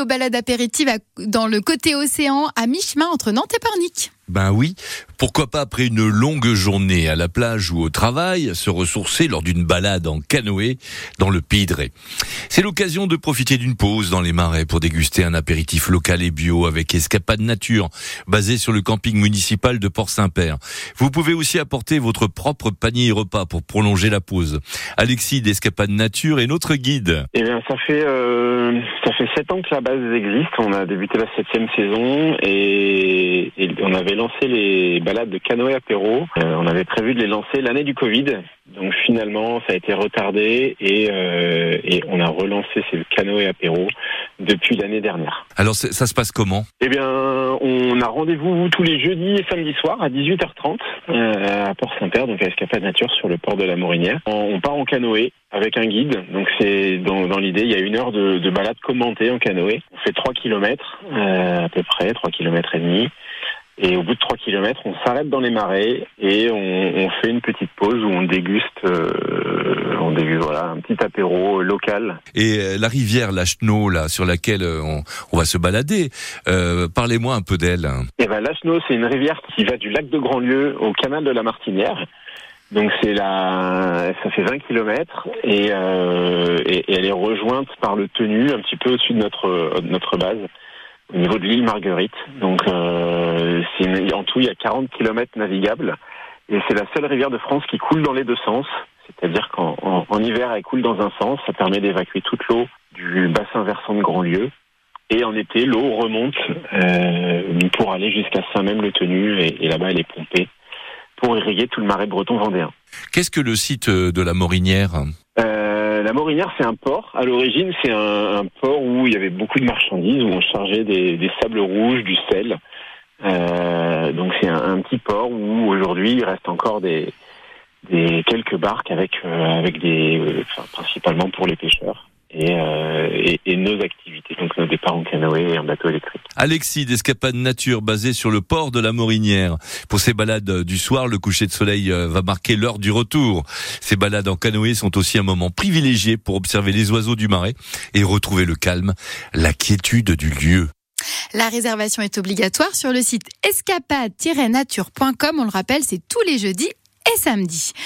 aux balades apéritives dans le côté océan, à mi-chemin entre Nantes et Pornic. Ben oui, pourquoi pas après une longue journée à la plage ou au travail, se ressourcer lors d'une balade en canoë dans le Pays de C'est l'occasion de profiter d'une pause dans les marais pour déguster un apéritif local et bio avec Escapade Nature, basé sur le camping municipal de Port-Saint-Père. Vous pouvez aussi apporter votre propre panier repas pour prolonger la pause. Alexis d'Escapade Nature est notre guide. Eh bien, ça fait euh, fait sept ans que la base existe. On a débuté la septième saison et, on avait lancé les balades de canoë apéro. Euh, on avait prévu de les lancer l'année du Covid. Donc finalement, ça a été retardé et, euh, et on a relancé ces canoë apéro depuis l'année dernière. Alors ça se passe comment? Eh bien, on a rendez-vous tous les jeudis et samedis soirs à 18h30 euh, à Port-Saint-Père, donc à Escapade Nature sur le port de la Morinière. On, part en canoë avec un guide. Donc c'est dans, dans l'idée, il y a une heure de, de balade commentée en canoë. On fait 3 km euh, à peu près, 3 km et demi. Et au bout de 3 km, on s'arrête dans les marais et on, on, fait une petite pause où on déguste, euh, on déguste voilà, un petit apéro local. Et euh, la rivière Lachenot, là, sur laquelle euh, on, on va se balader, euh, parlez-moi un peu d'elle. Eh ben, Lachenot, c'est une rivière qui va du lac de Grandlieu au canal de la Martinière. Donc c'est la, ça fait 20 km et, euh, et, et, elle est rejointe par le Tenu, un petit peu au-dessus de notre, de notre base au niveau de l'île Marguerite. Donc, euh, en tout, il y a 40 km navigables. Et c'est la seule rivière de France qui coule dans les deux sens. C'est-à-dire qu'en en, hiver, elle coule dans un sens. Ça permet d'évacuer toute l'eau du bassin versant de Grandlieu. Et en été, l'eau remonte euh, pour aller jusqu'à Saint-Même-le-Tenu. Et, et là-bas, elle est pompée pour irriguer tout le marais breton vendéen. Qu'est-ce que le site de la Morinière? Euh, La Morinière, c'est un port. À l'origine, c'est un, un, port où il y avait beaucoup de marchandises, où on chargeait des, des sables rouges, du sel. Euh, donc c'est un, un, petit port où aujourd'hui il reste encore des, des quelques barques avec euh, avec des, enfin, principalement pour les pêcheurs et, euh, et, et, nos activités, donc nos départs en canoë et en bateau électrique. Alexis d'Escapade Nature, basé sur le port de la Morinière. Pour ces balades du soir, le coucher de soleil euh, va marquer l'heure du retour. Ces balades en canoë sont aussi un moment privilégié pour observer les oiseaux du marais et retrouver le calme, la quiétude du lieu. La réservation est obligatoire sur le site escapade-nature.com. On le rappelle, c'est tous les jeudis et samedis.